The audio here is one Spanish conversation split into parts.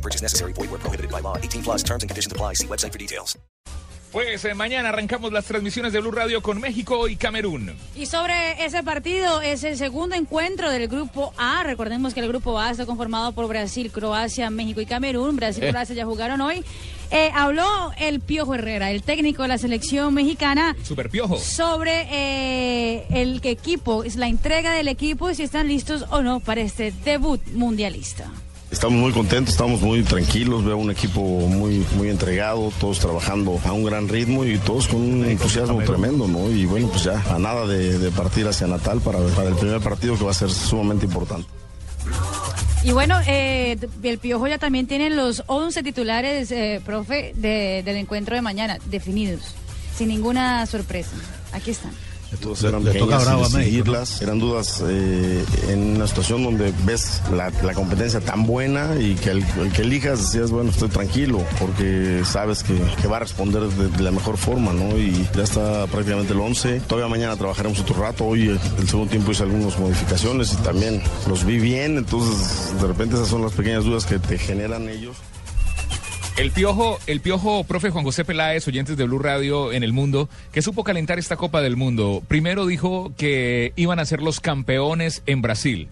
No purchase necessary. Void where prohibited by law. 18 plus terms and conditions apply. See website for details. Pues eh, mañana arrancamos las transmisiones de Blue Radio con México y Camerún. Y sobre ese partido, es el segundo encuentro del grupo A. Recordemos que el grupo A está conformado por Brasil, Croacia, México y Camerún. Brasil y Eh. Croacia ya jugaron hoy. Eh, habló el Piojo Herrera, el técnico de la selección mexicana, Super Piojo. sobre eh, el equipo, es la entrega del equipo y si están listos o no para este debut mundialista. Estamos muy contentos, estamos muy tranquilos, veo un equipo muy, muy entregado, todos trabajando a un gran ritmo y todos con un entusiasmo tremendo, ¿no? Y bueno, pues ya a nada de, partir hacia Natal para, para el primer partido que va a ser sumamente importante. Y bueno, eh, el Piojo ya también tiene los 11 titulares, eh, profe, de- del encuentro de mañana, definidos, sin ninguna sorpresa. Aquí están. Todas eran pequeñas bravo a. Eran dudas eh, en una situación donde ves la, la competencia tan buena y que el, el que elijas decías, bueno, estoy tranquilo porque sabes que, que va a responder de, de la mejor forma, ¿no? Y ya está prácticamente el 11. Todavía mañana trabajaremos otro rato. Hoy eh, el segundo tiempo hice algunas modificaciones y también los vi bien. Entonces, de repente esas son las pequeñas dudas que te generan ellos. El piojo, el piojo, profe Juan José Peláez, oyentes de Blue Radio en el mundo, que supo calentar esta Copa del Mundo. Primero dijo que iban a ser los campeones en Brasil.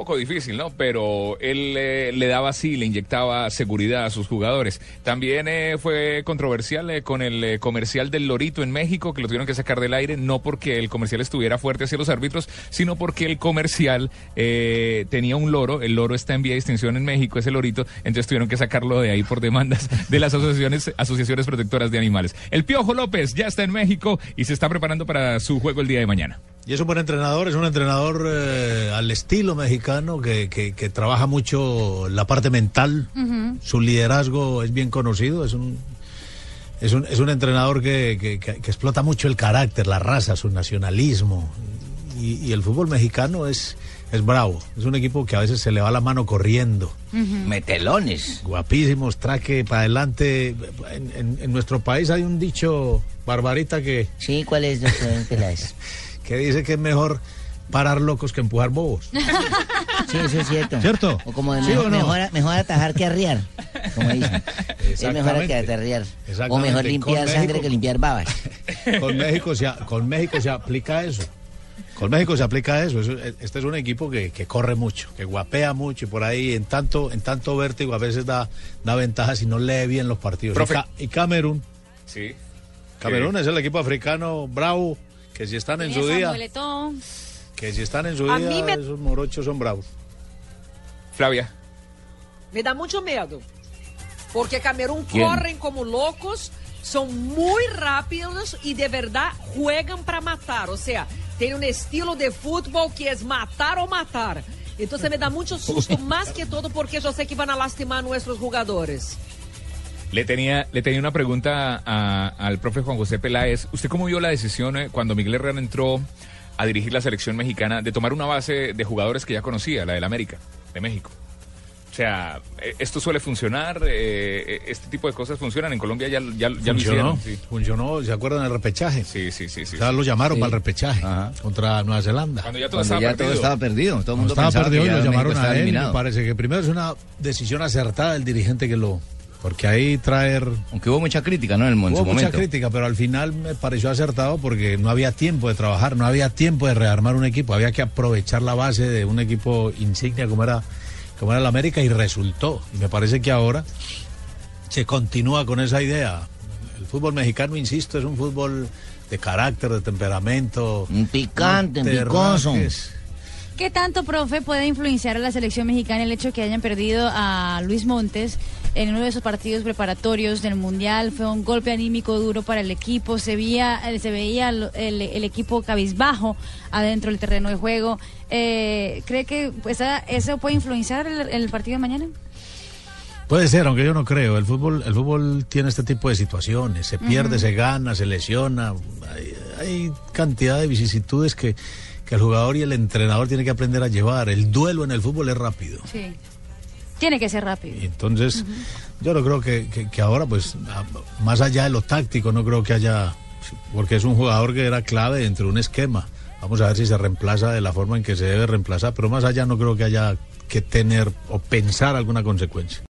Poco difícil, ¿no? Pero él eh, le daba así, le inyectaba seguridad a sus jugadores. También eh, fue controversial eh, con el eh, comercial del Lorito en México, que lo tuvieron que sacar del aire, no porque el comercial estuviera fuerte hacia los árbitros, sino porque el comercial tenía un loro, el loro está en vía de extinción en México, ese lorito, entonces tuvieron que sacarlo de ahí por demandas de las asociaciones, asociaciones protectoras de animales. El Piojo López ya está en México y se está preparando para su juego el día de mañana. Y es un buen entrenador, es un entrenador eh, al estilo mexicano que, que- que trabaja mucho la parte mental. Su liderazgo es bien conocido, es un, es un, es un entrenador que, que- que- que explota mucho el carácter, la raza, su nacionalismo. Y, y el fútbol mexicano es, es bravo, es un equipo que a veces se le va la mano corriendo. Metelones. Guapísimos, traque para adelante. En, en- en nuestro país hay un dicho, Barbarita, que, Sí, ¿cuál es, doctor Peláez? que dice que es mejor parar locos que empujar bobos. Sí, eso es cierto. ¿Cierto? O como de ¿Sí mejor, o no? mejor, mejor atajar que arriar, como dicen. Es mejor que Exactamente. atarrear. O mejor Con limpiar México- sangre que limpiar babas. Con México se, con México se aplica eso. Con México se aplica eso. Eso- Este es un equipo que, que corre mucho, que guapea mucho y por ahí en tanto, en tanto vértigo a veces da, da ventaja si no lee bien los partidos. Profe. Y, Ca- y Camerún, Sí. Camerún es el equipo africano bravo, que si están en su día, que si están en su A día, me- esos morochos son bravos. Flavia. Me dá muito medo. Porque Camerún ¿Quién? correm como loucos, são muito rápidos e de verdade juegam para matar. Ou seja, tem um estilo de futebol que é matar ou matar. Então me dá muito susto, mais que todo porque eu sei que vão lastimar nossos jogadores. Le tenía, le tenía una pregunta a- al profe Juan José Peláez. ¿Usted cómo vio la decisión eh, cuando Miguel Herrera entró a dirigir la selección mexicana de tomar una base de jugadores que ya conocía, la del América, de México? O sea, eh, ¿esto suele funcionar? Eh, ¿Este tipo de cosas funcionan? En Colombia ya, ya, ya lo funcionó, hicieron. Sí, funcionó, ¿se acuerdan del repechaje? sí, sí. sí, sí. O sea, lo llamaron Sí. para el repechaje Ajá. contra Nueva Zelanda. Cuando ya todo Cuando estaba ya perdido. todo estaba perdido. Todo el mundo estaba perdido y lo llamaron a él. Me eliminado. parece que primero es una decisión acertada del dirigente que lo. Porque ahí traer. Aunque hubo mucha crítica, ¿no? En, el, en Hubo su mucha momento. crítica, pero al final me pareció acertado porque no había tiempo de trabajar, no había tiempo de rearmar un equipo, había que aprovechar la base de un equipo insignia como era, como era el América y resultó. Y me parece que ahora se continúa con esa idea. El fútbol mexicano, insisto, es un fútbol de carácter, de temperamento. Un picante, un picoso. ¿Qué tanto, profe, puede influenciar a la selección mexicana el hecho de que hayan perdido a Luis Montes en uno de esos partidos preparatorios del Mundial? Fue un golpe anímico duro para el equipo. Se veía, eh, se veía el, el- el equipo cabizbajo adentro del terreno de juego. Eh, ¿Cree que esa- eso puede influenciar el, el partido de mañana? Puede ser, aunque yo no creo. El fútbol, el fútbol tiene este tipo de situaciones. Se pierde, se gana, se lesiona. Hay, hay cantidad de vicisitudes que, que el jugador y el entrenador tienen que aprender a llevar. El duelo en el fútbol es rápido. Sí. Tiene que ser rápido. Y entonces, yo no creo que, que- que ahora, pues, más allá de lo táctico, no creo que haya, porque es un jugador que era clave dentro de un esquema. Vamos a ver si se reemplaza de la forma en que se debe reemplazar, pero más allá no creo que haya que tener o pensar alguna consecuencia.